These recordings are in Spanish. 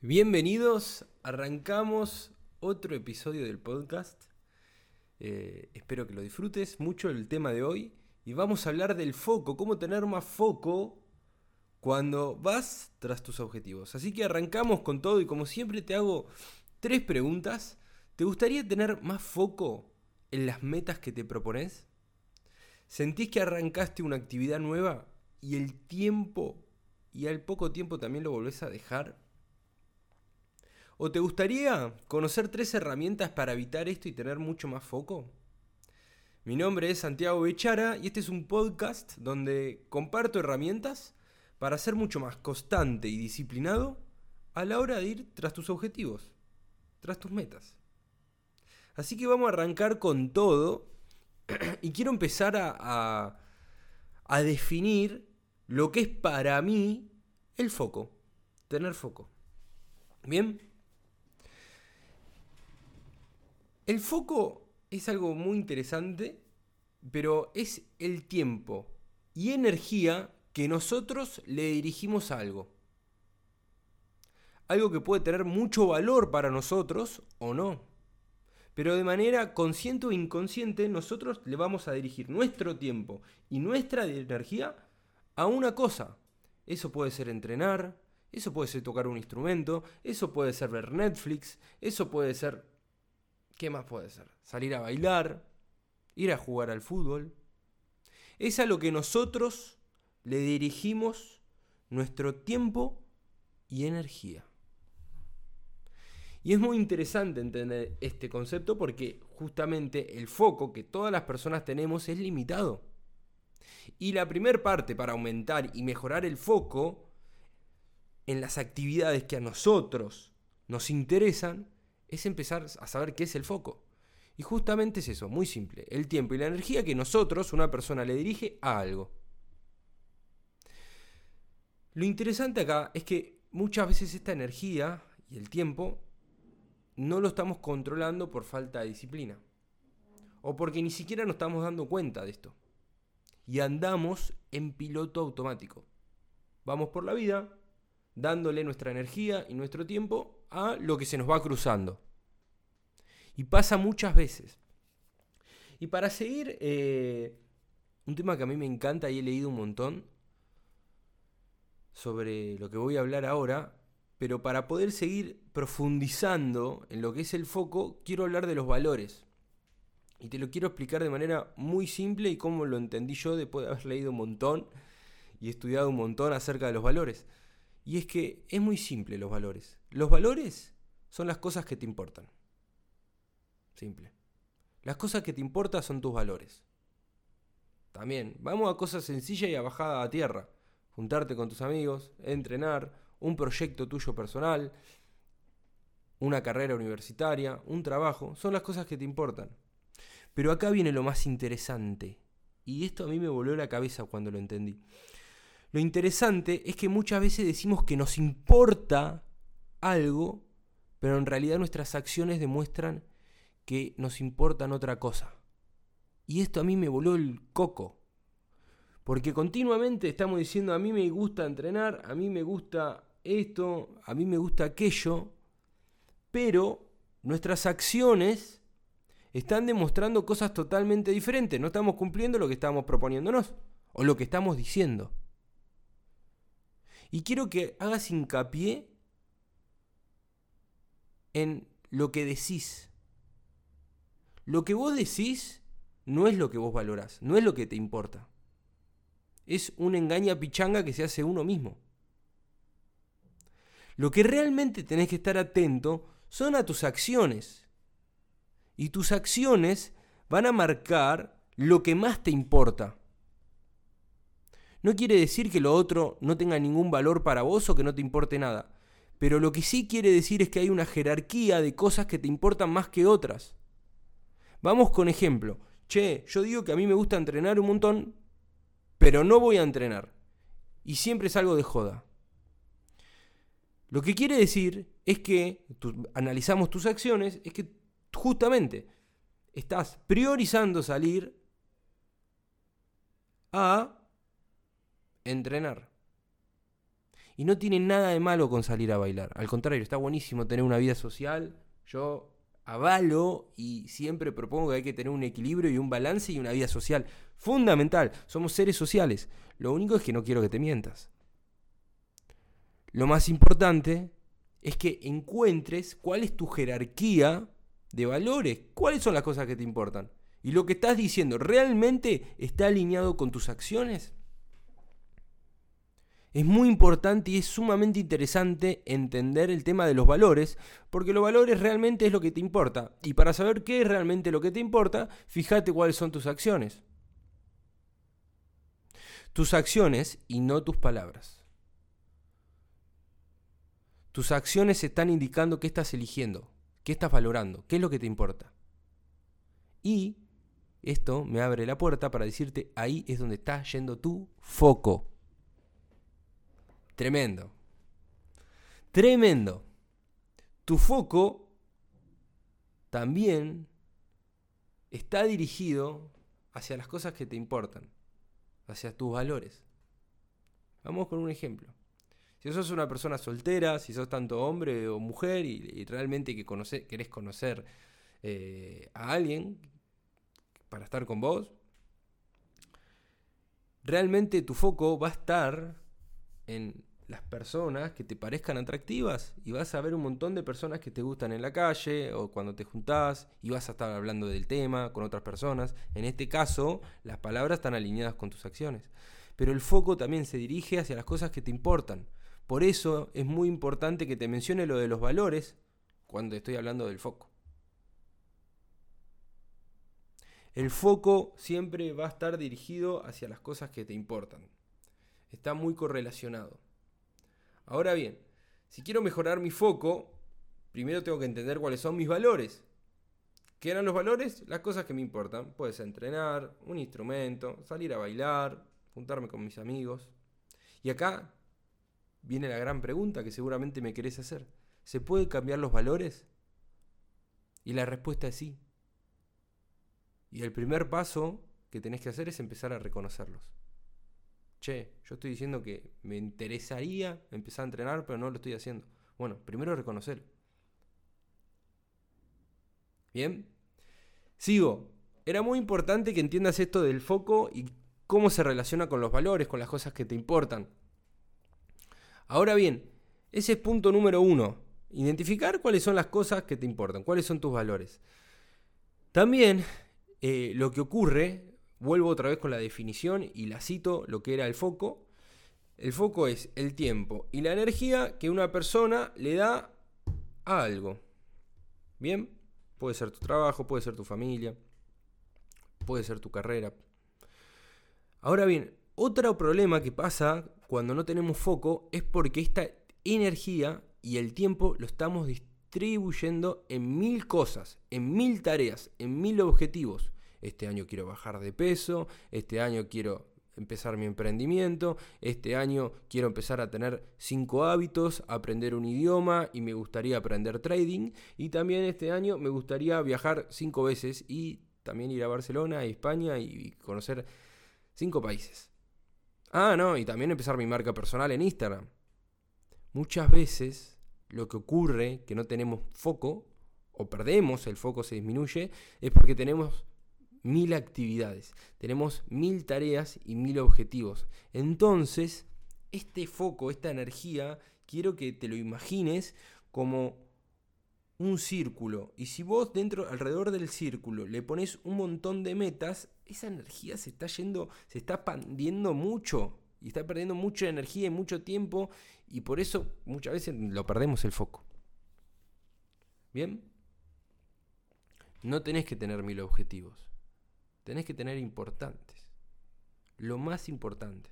Bienvenidos, arrancamos otro episodio del podcast. Eh, espero que lo disfrutes mucho el tema de hoy y vamos a hablar del foco, cómo tener más foco cuando vas tras tus objetivos. Así que arrancamos con todo y como siempre te hago tres preguntas. ¿Te gustaría tener más foco en las metas que te propones? ¿Sentís que arrancaste una actividad nueva y el tiempo y al poco tiempo también lo volvés a dejar? ¿O te gustaría conocer tres herramientas para evitar esto y tener mucho más foco? Mi nombre es Santiago Bechara y este es un podcast donde comparto herramientas para ser mucho más constante y disciplinado a la hora de ir tras tus objetivos, tras tus metas. Así que vamos a arrancar con todo y quiero empezar a, definir lo que es para mí el foco, tener foco. Bien, El foco es algo muy interesante, pero es el tiempo y energía que nosotros le dirigimos a algo. Algo que puede tener mucho valor para nosotros o no. Pero de manera consciente o inconsciente nosotros le vamos a dirigir nuestro tiempo y nuestra energía a una cosa. Eso puede ser entrenar, eso puede ser tocar un instrumento, eso puede ser ver Netflix, eso puede ser ¿Qué más puede ser? Salir a bailar, ir a jugar al fútbol. Es a lo que nosotros le dirigimos nuestro tiempo y energía. Y es muy interesante entender este concepto porque justamente el foco que todas las personas tenemos es limitado. Y la primera parte para aumentar y mejorar el foco en las actividades que a nosotros nos interesan es empezar a saber qué es el foco. Y justamente es eso, muy simple, el tiempo y la energía que nosotros, una persona, le dirige a algo. Lo interesante acá es que muchas veces esta energía y el tiempo no lo estamos controlando por falta de disciplina. O porque ni siquiera nos estamos dando cuenta de esto. Y andamos en piloto automático. Vamos por la vida dándole nuestra energía y nuestro tiempo a lo que se nos va cruzando. Y pasa muchas veces. Y para seguir, eh, un tema que a mí me encanta y he leído un montón sobre lo que voy a hablar ahora, pero para poder seguir profundizando en lo que es el foco, quiero hablar de los valores. Y te lo quiero explicar de manera muy simple y como lo entendí yo después de haber leído un montón y estudiado un montón acerca de los valores. Y es que es muy simple los valores. Los valores son las cosas que te importan. Simple. Las cosas que te importan son tus valores. También, vamos a cosas sencillas y a bajada a tierra. Juntarte con tus amigos, entrenar, un proyecto tuyo personal, una carrera universitaria, un trabajo, son las cosas que te importan. Pero acá viene lo más interesante. Y esto a mí me voló la cabeza cuando lo entendí. Lo interesante es que muchas veces decimos que nos importa algo, pero en realidad nuestras acciones demuestran que nos importan otra cosa. Y esto a mí me voló el coco. Porque continuamente estamos diciendo a mí me gusta entrenar, a mí me gusta esto, a mí me gusta aquello, pero nuestras acciones están demostrando cosas totalmente diferentes. No estamos cumpliendo lo que estamos proponiéndonos o lo que estamos diciendo. Y quiero que hagas hincapié en lo que decís. Lo que vos decís no es lo que vos valorás, no es lo que te importa. Es una engaña pichanga que se hace uno mismo. Lo que realmente tenés que estar atento son a tus acciones. Y tus acciones van a marcar lo que más te importa. No quiere decir que lo otro no tenga ningún valor para vos o que no te importe nada. Pero lo que sí quiere decir es que hay una jerarquía de cosas que te importan más que otras. Vamos con ejemplo. Che, yo digo que a mí me gusta entrenar un montón, pero no voy a entrenar. Y siempre salgo de joda. Lo que quiere decir es que, analizamos tus acciones, es que justamente estás priorizando salir a entrenar. Y no tiene nada de malo con salir a bailar. Al contrario, está buenísimo tener una vida social. Yo avalo y siempre propongo que hay que tener un equilibrio y un balance y una vida social. Fundamental. Somos seres sociales. Lo único es que no quiero que te mientas. Lo más importante es que encuentres cuál es tu jerarquía de valores, cuáles son las cosas que te importan. Y lo que estás diciendo, ¿realmente está alineado con tus acciones? Es muy importante y es sumamente interesante entender el tema de los valores, porque los valores realmente es lo que te importa. Y para saber qué es realmente lo que te importa, fíjate cuáles son tus acciones. Tus acciones y no tus palabras. Tus acciones están indicando qué estás eligiendo, qué estás valorando, qué es lo que te importa. Y esto me abre la puerta para decirte, ahí es donde está yendo tu foco. Tremendo. Tremendo. Tu foco también está dirigido hacia las cosas que te importan, hacia tus valores. Vamos con un ejemplo. Si sos una persona soltera, si sos tanto hombre o mujer y, realmente que querés conocer eh, a alguien para estar con vos, realmente tu foco va a estar en las personas que te parezcan atractivas y vas a ver un montón de personas que te gustan en la calle o cuando te juntás y vas a estar hablando del tema con otras personas. En este caso, las palabras están alineadas con tus acciones. Pero el foco también se dirige hacia las cosas que te importan. Por eso es muy importante que te mencione lo de los valores cuando estoy hablando del foco. El foco siempre va a estar dirigido hacia las cosas que te importan. Está muy correlacionado. Ahora bien, si quiero mejorar mi foco, primero tengo que entender cuáles son mis valores. ¿Qué eran los valores? Las cosas que me importan. Puedes entrenar, un instrumento, salir a bailar, juntarme con mis amigos. Y acá viene la gran pregunta que seguramente me querés hacer. ¿Se puede cambiar los valores? Y la respuesta es sí. Y el primer paso que tenés que hacer es empezar a reconocerlos. Che, yo estoy diciendo que me interesaría empezar a entrenar, pero no lo estoy haciendo. Bueno, primero reconocerlo. Bien. Sigo. Era muy importante que entiendas esto del foco y cómo se relaciona con los valores, con las cosas que te importan. Ahora bien, ese es punto número uno. Identificar cuáles son las cosas que te importan, cuáles son tus valores. También eh, lo que ocurre, vuelvo otra vez con la definición y la cito lo que era el foco. El foco es el tiempo y la energía que una persona le da a algo. Bien, puede ser tu trabajo, puede ser tu familia, puede ser tu carrera. Ahora bien, otro problema que pasa cuando no tenemos foco es porque esta energía y el tiempo lo estamos distribuyendo en mil cosas, en mil tareas, en mil objetivos. Este año quiero bajar de peso, este año quiero empezar mi emprendimiento, este año quiero empezar a tener cinco hábitos, aprender un idioma y me gustaría aprender trading y también este año me gustaría viajar cinco veces y también ir a Barcelona, España y conocer cinco países. Ah, no, y también empezar mi marca personal en Instagram. Muchas veces lo que ocurre, que no tenemos foco, o perdemos, el foco se disminuye, es porque tenemos mil actividades, tenemos mil tareas y mil objetivos. Entonces, este foco, esta energía, quiero que te lo imagines como un círculo. Y si vos dentro, alrededor del círculo, le pones un montón de metas, esa energía se está yendo, se está expandiendo mucho. Y está perdiendo mucha energía y mucho tiempo. Y por eso muchas veces lo perdemos el foco. ¿Bien? No tenés que tener mil objetivos. Tenés que tener importantes. Lo más importante.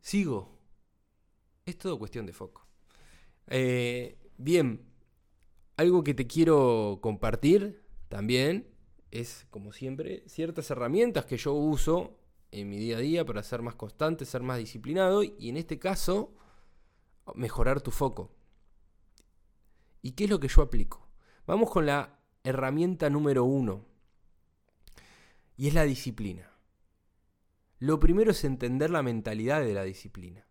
Sigo. Es todo cuestión de foco. Eh, Bien, algo que te quiero compartir también es, como siempre, ciertas herramientas que yo uso en mi día a día para ser más constante, ser más disciplinado y en este caso mejorar tu foco. ¿Y qué es lo que yo aplico? Vamos con la herramienta número uno y es la disciplina. Lo primero es entender la mentalidad de la disciplina.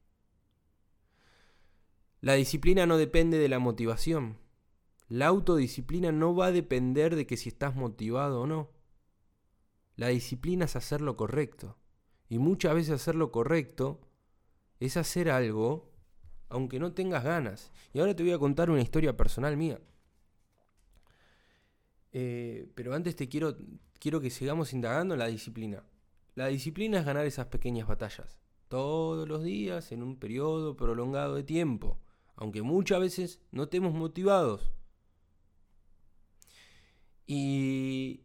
La disciplina no depende de la motivación. La autodisciplina no va a depender de que si estás motivado o no. La disciplina es hacer lo correcto. Y muchas veces hacer lo correcto es hacer algo aunque no tengas ganas. Y ahora te voy a contar una historia personal mía. Eh, pero antes te quiero, quiero que sigamos indagando en la disciplina. La disciplina es ganar esas pequeñas batallas, todos los días en un periodo prolongado de tiempo, aunque muchas veces no estemos motivados. Y,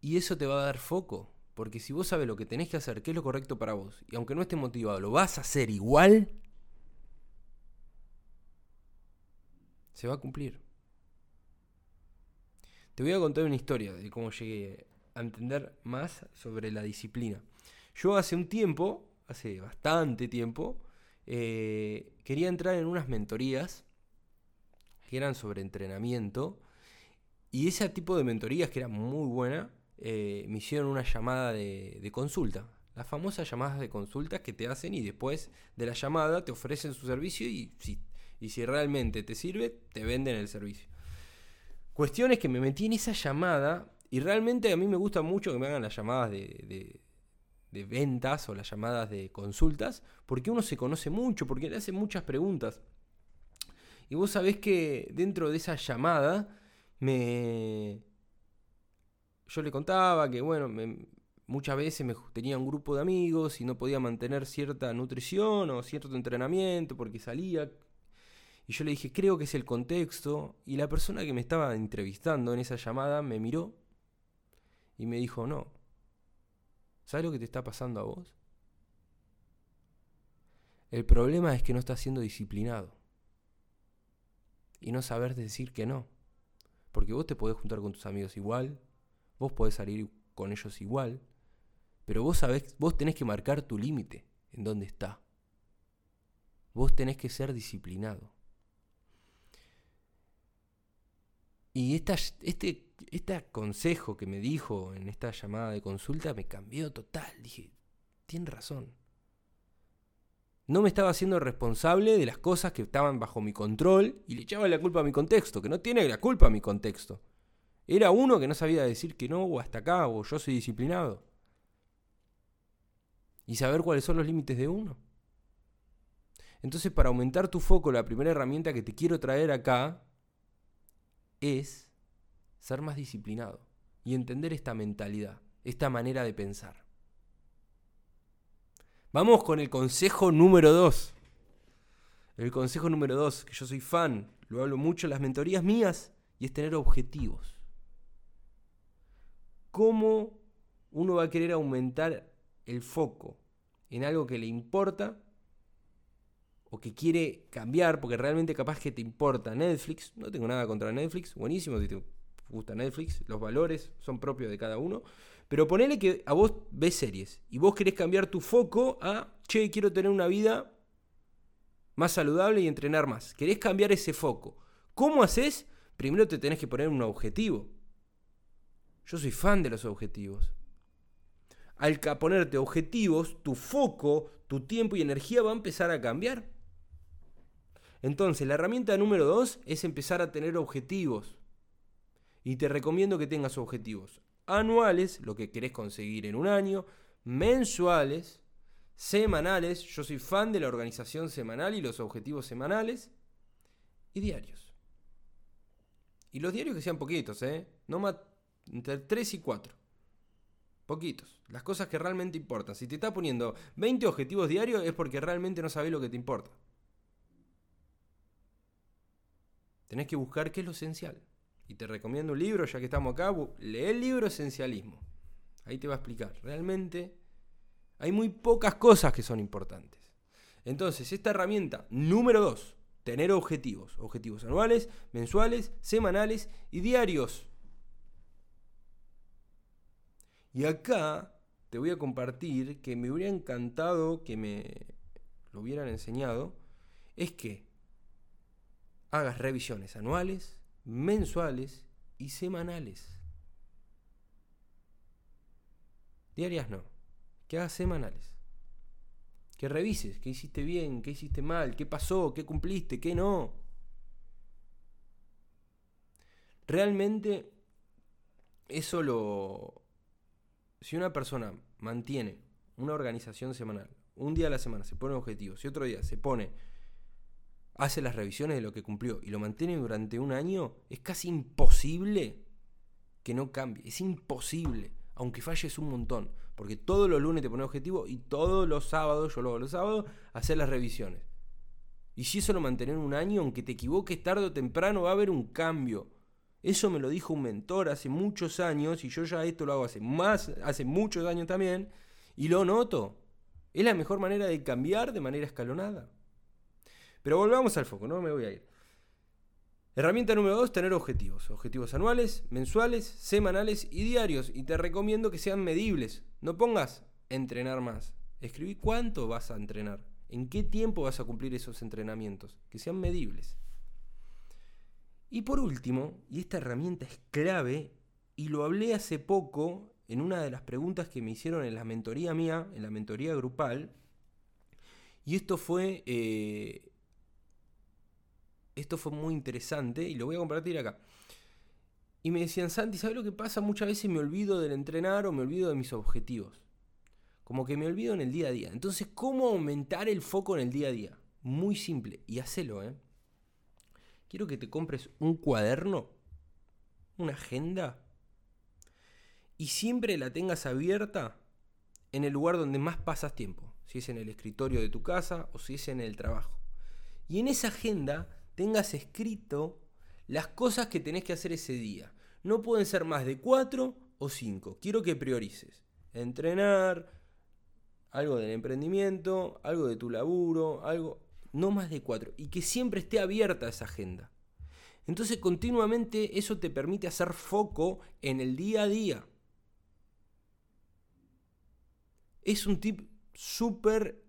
y eso te va a dar foco, porque si vos sabes lo que tenés que hacer, qué es lo correcto para vos, y aunque no estés motivado, lo vas a hacer igual, se va a cumplir. Te voy a contar una historia de cómo llegué a entender más sobre la disciplina. Yo hace un tiempo, hace bastante tiempo, eh, quería entrar en unas mentorías que eran sobre entrenamiento. Y ese tipo de mentorías, que era muy buena, eh, me hicieron una llamada de, consulta. Las famosas llamadas de consulta que te hacen y después de la llamada te ofrecen su servicio y si, y si realmente te sirve, te venden el servicio. Cuestión es que me metí en esa llamada y realmente a mí me gusta mucho que me hagan las llamadas de, de, ventas o las llamadas de consultas porque uno se conoce mucho, porque le hacen muchas preguntas. Y vos sabés que dentro de esa llamada me yo le contaba que, bueno, muchas veces me, tenía un grupo de amigos y no podía mantener cierta nutrición o cierto entrenamiento porque salía. Y yo le dije, creo que es el contexto. Y la persona que me estaba entrevistando en esa llamada me miró y me dijo, no, ¿sabes lo que te está pasando a vos? El problema es que no estás siendo disciplinado. Y no saber decir que no. Porque vos te podés juntar con tus amigos igual, Vos podés salir con ellos igual, pero vos sabés, vos tenés que marcar tu límite en dónde está. Vos tenés que ser disciplinado. Y este, este consejo que me dijo en esta llamada de consulta me cambió total. Dije, tiene razón. No me estaba haciendo responsable de las cosas que estaban bajo mi control y le echaba la culpa a mi contexto, que no tiene la culpa a mi contexto. Era uno que no sabía decir que no, o hasta acá, o yo soy disciplinado. Y saber cuáles son los límites de uno. Entonces, para aumentar tu foco, la primera herramienta que te quiero traer acá es ser más disciplinado y entender esta mentalidad, esta manera de pensar. Vamos con el consejo número 2. El consejo número 2, que yo soy fan, lo hablo mucho en las mentorías mías, y es tener objetivos cómo uno va a querer aumentar el foco en algo que le importa o que quiere cambiar, porque realmente capaz que te importa Netflix, no tengo nada contra Netflix, buenísimo si te gusta Netflix, los valores son propios de cada uno, pero ponele que a vos ves series y vos querés cambiar tu foco a, che, quiero tener una vida más saludable y entrenar más. Querés cambiar ese foco. ¿Cómo haces? Primero te tenés que poner un objetivo. Yo soy fan de los objetivos. Al ponerte objetivos, tu foco, tu tiempo y energía va a empezar a cambiar. Entonces, la herramienta número dos es empezar a tener objetivos. Y te recomiendo que tengas objetivos anuales, lo que querés conseguir en un año, mensuales, semanales. Yo soy fan de la organización semanal y los objetivos semanales. Y diarios. Y los diarios que sean poquitos, ¿eh? No, entre 3 y 4. Poquitos. Las cosas que realmente importan. Si te está poniendo 20 objetivos diarios es porque realmente no sabes lo que te importa. Tenés que buscar qué es lo esencial. Y te recomiendo un libro, ya que estamos acá, lee el libro Esencialismo. Ahí te va a explicar. Realmente hay muy pocas cosas que son importantes. Entonces, esta herramienta número 2, tener objetivos. Objetivos anuales, mensuales, semanales y diarios. Y acá te voy a compartir que me hubiera encantado que me lo hubieran enseñado, es que hagas revisiones anuales, mensuales y semanales. Diarias no, que hagas semanales. Que revises qué hiciste bien, qué hiciste mal, qué pasó, qué cumpliste, qué no. Realmente eso lo... Si una persona mantiene una organización semanal, un día a la semana se pone objetivos y otro día se pone, hace las revisiones de lo que cumplió y lo mantiene durante un año, es casi imposible que no cambie. Es imposible, aunque falles un montón. Porque todos los lunes te pone objetivo y todos los sábados, yo lo hago los sábados, hacer las revisiones. Y si eso lo mantener un año, aunque te equivoques tarde o temprano, va a haber un cambio. Eso me lo dijo un mentor hace muchos años y yo ya esto lo hago hace más, hace muchos años también y lo noto. Es la mejor manera de cambiar de manera escalonada. Pero volvamos al foco, no me voy a ir. Herramienta número 2, tener objetivos. Objetivos anuales, mensuales, semanales y diarios. Y te recomiendo que sean medibles. No pongas entrenar más. Escribí cuánto vas a entrenar. ¿En qué tiempo vas a cumplir esos entrenamientos? Que sean medibles. Y por último, y esta herramienta es clave, y lo hablé hace poco en una de las preguntas que me hicieron en la mentoría mía, en la mentoría grupal, y esto fue eh, esto fue muy interesante y lo voy a compartir acá. Y me decían, Santi, ¿sabes lo que pasa? Muchas veces me olvido del entrenar o me olvido de mis objetivos. Como que me olvido en el día a día. Entonces, ¿cómo aumentar el foco en el día a día? Muy simple. Y hacelo, ¿eh? Quiero que te compres un cuaderno, una agenda, y siempre la tengas abierta en el lugar donde más pasas tiempo. Si es en el escritorio de tu casa o si es en el trabajo. Y en esa agenda tengas escrito las cosas que tenés que hacer ese día. No pueden ser más de cuatro o cinco. Quiero que priorices. Entrenar, algo del emprendimiento, algo de tu laburo, algo... No más de cuatro. Y que siempre esté abierta esa agenda. Entonces continuamente eso te permite hacer foco en el día a día. Es un tip súper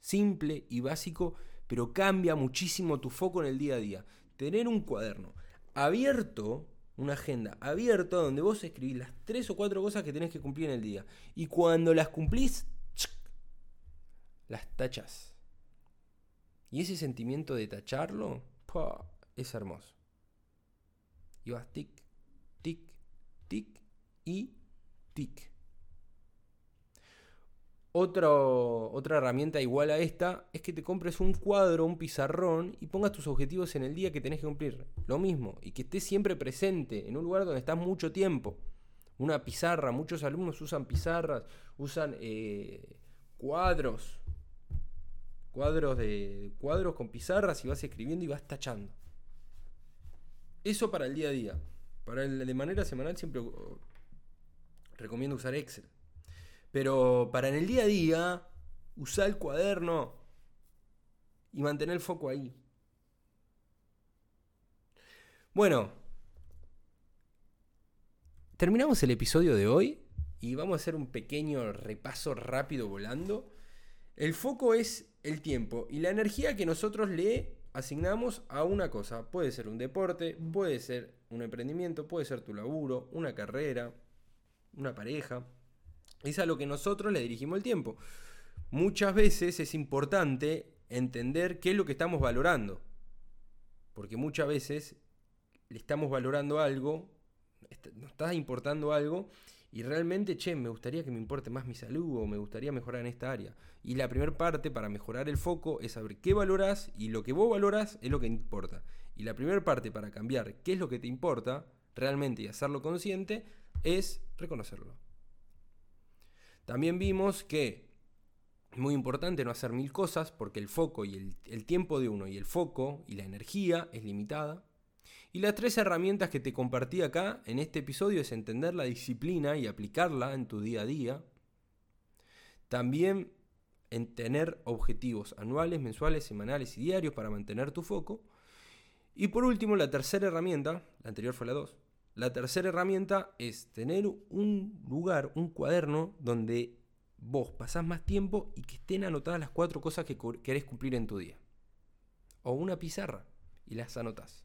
simple y básico pero cambia muchísimo tu foco en el día a día. Tener un cuaderno abierto, una agenda abierta donde vos escribís las tres o cuatro cosas que tenés que cumplir en el día. Y cuando las cumplís, las tachas. Y ese sentimiento de tacharlo es hermoso. Y vas tic, tic, tic y tic otra herramienta igual a esta es que te compres un cuadro, un pizarrón y pongas tus objetivos en el día que tenés que cumplir. Lo mismo, y que estés siempre presente en un lugar donde estás mucho tiempo. Una pizarra, muchos alumnos usan pizarras, usan eh, cuadros, cuadros de cuadros con pizarras y vas escribiendo y vas tachando. Eso para el día a día. Para el de manera semanal siempre recomiendo usar Excel. Pero para en el día a día, usar el cuaderno y mantener el foco ahí. Bueno, terminamos el episodio de hoy y vamos a hacer un pequeño repaso rápido volando. El foco es el tiempo y la energía que nosotros le asignamos a una cosa. Puede ser un deporte, puede ser un emprendimiento, puede ser tu laburo, una carrera, una pareja. Es a lo que nosotros le dirigimos el tiempo. Muchas veces es importante entender qué es lo que estamos valorando. Porque muchas veces le estamos valorando algo, nos está importando algo, y realmente, che, me gustaría que me importe más mi salud o me gustaría mejorar en esta área. Y la primera parte para mejorar el foco es saber qué valoras y lo que vos valoras es lo que importa. Y la primera parte para cambiar qué es lo que te importa realmente y hacerlo consciente es reconocerlo. También vimos que es muy importante no hacer mil cosas porque el foco y el, tiempo de uno y el foco y la energía es limitada. Y las tres herramientas que te compartí acá en este episodio es entender la disciplina y aplicarla en tu día a día. También en tener objetivos anuales, mensuales, semanales y diarios para mantener tu foco. Y por último, la tercera herramienta, la anterior fue la 2, la tercera herramienta es tener un lugar, un cuaderno donde vos pasás más tiempo y que estén anotadas las cuatro cosas que querés cumplir en tu día. O una pizarra y las anotás.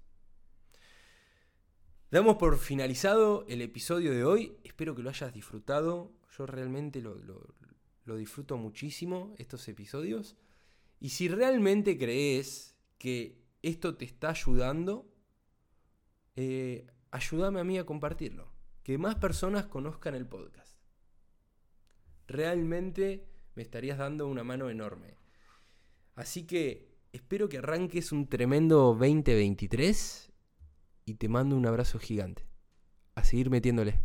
Damos por finalizado el episodio de hoy. Espero que lo hayas disfrutado. Yo realmente lo, lo disfruto muchísimo estos episodios. Y si realmente crees que esto te está ayudando, eh, ayúdame a mí a compartirlo. Que más personas conozcan el podcast. Realmente me estarías dando una mano enorme. Así que espero que arranques un tremendo 2023 y te mando un abrazo gigante. A seguir metiéndole.